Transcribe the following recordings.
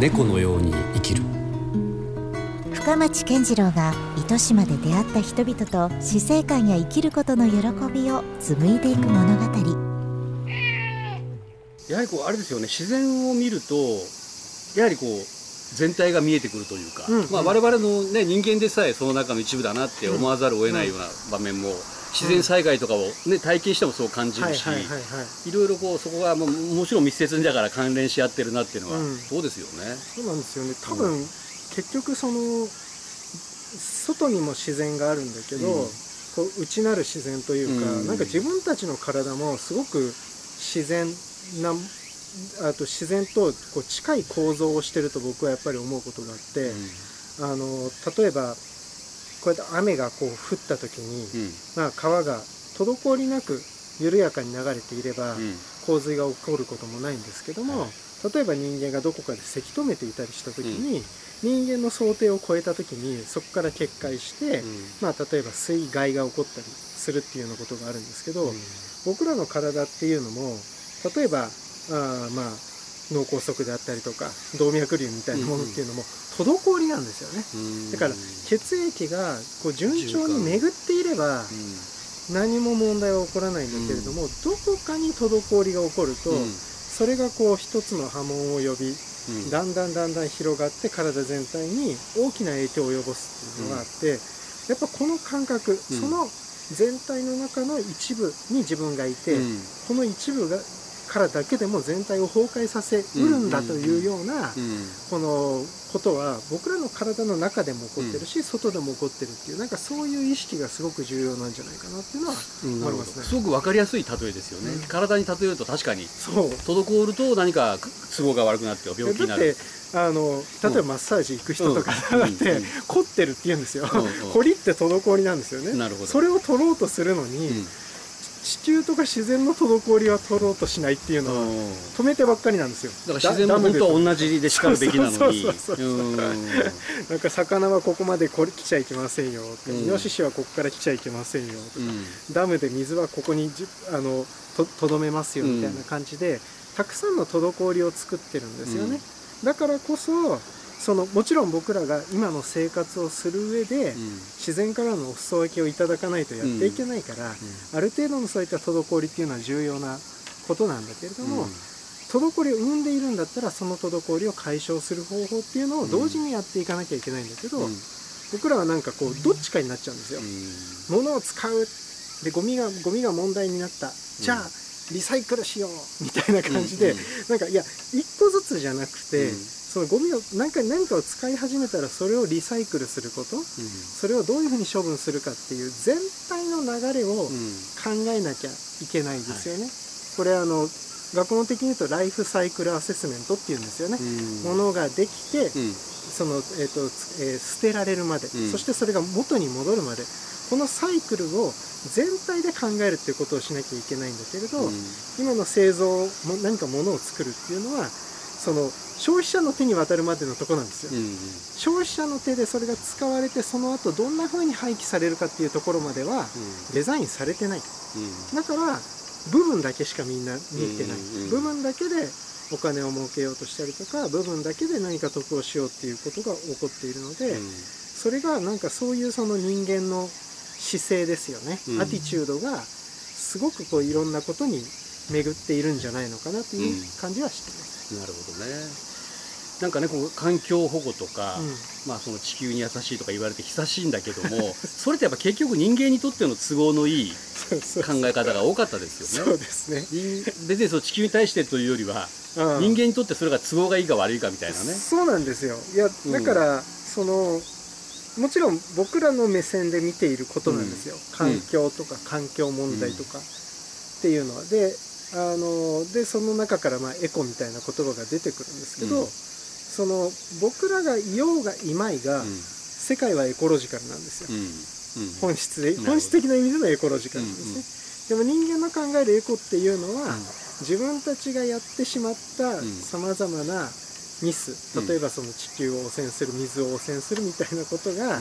猫のように生きる。深町健次郎が糸島で出会った人々と死生観や生きることの喜びを紡いでいく物語。やはりこうあれですよね。自然を見るとやはりこう全体が見えてくるというか、うん。まあ、我々の、ね、人間でさえその中の一部だなって思わざるを得ないような場面も、自然災害とかを、ね、体験してもそう感じるし、はいろいろこうそこがもうもちろん密接にだから関連し合ってるなっていうのは、うん。そうですよね。そうなんですよね。多分、結局その外にも自然があるんだけど、うん。こう内なる自然というか、うん。なんか自分たちの体もすごく自然なあと自然とこう近い構造をしてると僕はやっぱり思うことがあって、あの例えばこうやって雨がこう降った時に、うん。まあ、川が滞りなく緩やかに流れていれば、うん。洪水が起こることもないんですけども、はい。例えば人間がどこかでせき止めていたりした時に、人間の想定を超えた時にそこから決壊して、まあ、例えば水害が起こったりするっていうようなことがあるんですけど、僕らの体っていうのも例えばあーまあ脳梗塞であったりとか動脈瘤みたいなものっていうのも滞りなんですよね。うん。だから血液がこう順調に巡っていればうん。何も問題は起こらないんだけれども、どこかに滞りが起こると、うん。それがこう一つの波紋を呼びうん。だんだんだんだん広がって体全体に大きな影響を及ぼすっていうのがあって、やっぱこの感覚、その全体の中の一部に自分がいて、うん。この一部がからだけでも全体を崩壊させうるんだというような、うん。このことは僕らの体の中でも起こってるし、外でも起こってるっていうなんかそういう意識がすごく重要なんじゃないかなっていうのは思いますね。すごく分かりやすい例えですよね、うん。体に例えると確かにそう。滞ると何か都合が悪くなって病気になる。だってあの例えばマッサージ行く人とかだって、うん。凝ってるって言うんですよ、うん。うん。凝りって滞りなんですよね。なるほど。それを取ろうとするのに、うん地球とか自然の滞りは取ろうとしないっていうのはうん。止めてばっかりなんですよ。だから自然も本当は同じでしかるべきなのに。そうそうそうそうう。ん。なんか魚はここまでこれ来ちゃいけませんよ。って、うん。イノシシはここから来ちゃいけませんよ。とか、うん。ダムで水はここにじあのととどめますよみたいな感じで、たくさんの滞りを作ってるんですよね、だからこそそのもちろん僕らが今の生活をする上で、自然からのお裾分けをいただかないとやっていけないから、ある程度のそういった滞りっていうのは重要なことなんだけれども、滞りを生んでいるんだったらその滞りを解消する方法っていうのを同時にやっていかなきゃいけないんだけど、うん。僕らはなんかこうどっちかになっちゃうんですよ。物を使うでゴミがゴミが問題になった。じゃあ、リサイクルしよう。みたいな感じで、うん。なんかいや一個ずつじゃなくて、うんそのゴミを何か何かを使い始めたらそれをリサイクルすることそれをどういうふうに処分するかっていう全体の流れを考えなきゃいけないですよね。これあの学問的に言うとライフサイクルアセスメントっていうんですよね。物ができて、その、えーとつえー捨てられるまで、うん。そしてそれが元に戻るまで。このサイクルを全体で考えるっていうことをしなきゃいけないんだけれど、今の製造も何か物を作るっていうのはその消費者の手に渡るまでのとこなんですよ、消費者の手でそれが使われてその後どんな風に廃棄されるかっていうところまではデザインされてないだから部分だけしかみんな見てない、うんうん部分だけでお金を儲けようとしたりとか部分だけで何か得をしようっていうことが起こっているので、それがなんかそういうその人間の姿勢ですよね、うん。アティチュードがすごくこういろんなことに巡っているんじゃないのかなという感じはしてます。なるほどねなんかねこう環境保護とか、うんまあ、その地球に優しいとか言われて久しいんだけども それってやっぱ結局人間にとっての都合のいい考え方が多かったですよねそうですね。人別にその地球に対してというよりはうん人間にとってそれが都合がいいか悪いかみたいなねそうなんですよ。いやうんだから、そのもちろん僕らの目線で見ていることなんですよ。環境とか環境問題とかっていうのは。であのでその中からまあエコみたいな言葉が出てくるんですけど、うん。その僕らがいようがいまいが、世界はエコロジカルなんですよ。うん。うん。本質で本質的な意味でのエコロジカルなんですね。でも人間の考えるエコっていうのは、自分たちがやってしまったん。さまざまなミス、うん。例えばその地球を汚染する水を汚染するみたいなことが、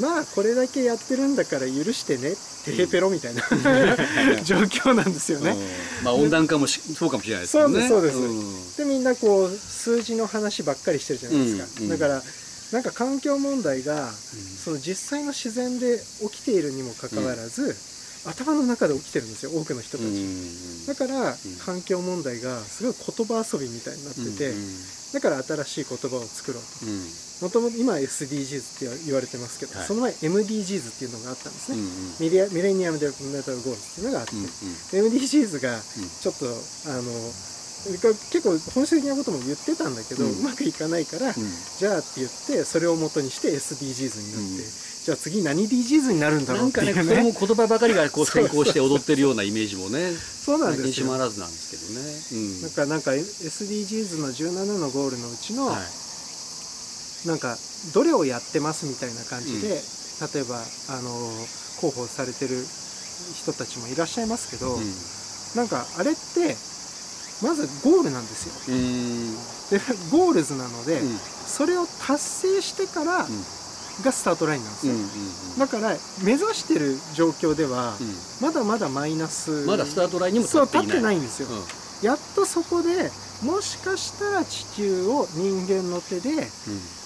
まあこれだけやってるんだから許してねテヘペロみたいな状況なんですよね。うん。まあ温暖化もしそうかもしれないですね。そうですそうです。でみんなこう数字の話ばっかりしてるじゃないですか、うんうん。だからなんか環境問題がその実際の自然で起きているにもかかわらず、頭の中で起きてるんですよ多くの人たち、うんだからん。環境問題がすごい言葉遊びみたいになってて、うんだから新しい言葉を作ろうと。うん。もともと今 SDGs って言われてますけど、はい。その前 MDGs っていうのがあったんですね、うんミレ Millennium Developmental Goals っていうのがあって、うん MDGs がちょっと、あの結構本質的なことも言ってたんだけど、ううんまくいかないから、うん。じゃあって言ってそれを元にして SDGs になって、うんじゃあ次何 DGs になるんだろなかうんっていうね。これもね言葉ばかりがこう先行して踊ってるようなイメージもねそうなんですよ。しまらずなんですけどね。うん。なんかなんか SDGs の17のゴールのうちの、はい。なんかどれをやってますみたいな感じで、うん。例えばあの広報されてる人たちもいらっしゃいますけど、うん。なんかあれってまずゴールなんですよ。うん。でゴールズなので、うん。それを達成してからがスタートラインなんですよ、うんうんだから目指してる状況では、うん。まだまだマイナス。まだスタートラインにも立っていない。んですよ、うん。やっとそこでもしかしたら地球を人間の手で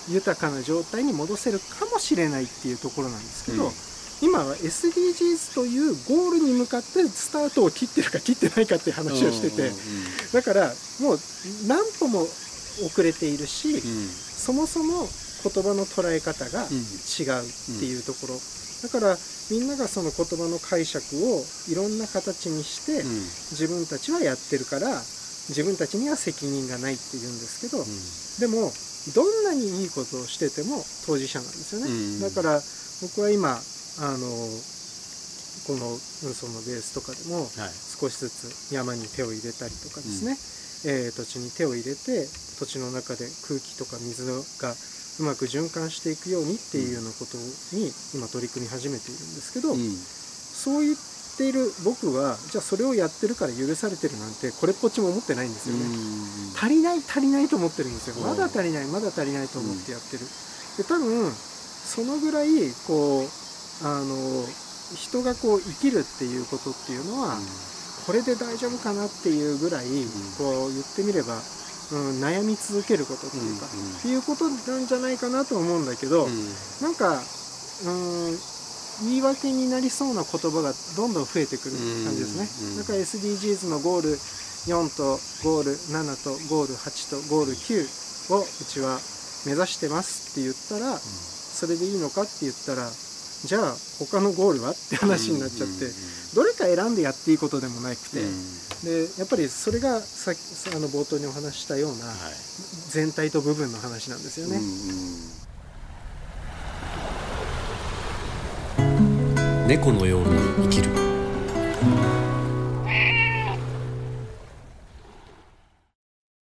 豊かな状態に戻せるかもしれないっていうところなんですけど、うん。今は SDGs というゴールに向かってスタートを切ってるか切ってないかっていう話をしてて、だからもう何歩も遅れているし、うんうん。そもそも言葉の捉え方がうん。違うっていうところ、だからみんながその言葉の解釈をいろんな形にして、うん。自分たちはやってるから自分たちには責任がないって言うんですけど、でもどんなにいいことをしてても当事者なんですよね、うん。だから僕は今あのこの運送のベースとかでもはい。少しずつ山に手を入れたりとかですね、えー土地に手を入れて土地の中で空気とか水がうまく循環していくようにっていうようなことに今取り組み始めているんですけど、うん。そう言っている僕はじゃあそれをやってるから許されてるなんてこれっぽっちも思ってないんですよね、足りない足りないと思ってるんですよ。うん。まだ足りないまだ足りないと思ってやってる、で多分そのぐらいこうあの人がこう生きるっていうことっていうのは、これで大丈夫かなっていうぐらい、こう言ってみれば、うん、悩み続けることっていうか、うんうん。っていうことなんじゃないかなと思うんだけど、うん。なんかうん言い訳になりそうな言葉がどんどん増えてくる感じですね、うん。だから SDGs のゴール4とゴール7とゴール8とゴール9をうちは目指してますって言ったら、それでいいのかって言ったらじゃあ他のゴールはって話になっちゃって、どれか選んでやっていいことでもなくて、でやっぱりそれがさっきあの冒頭にお話ししたようなはい。全体と部分の話なんですよね。猫のように生きる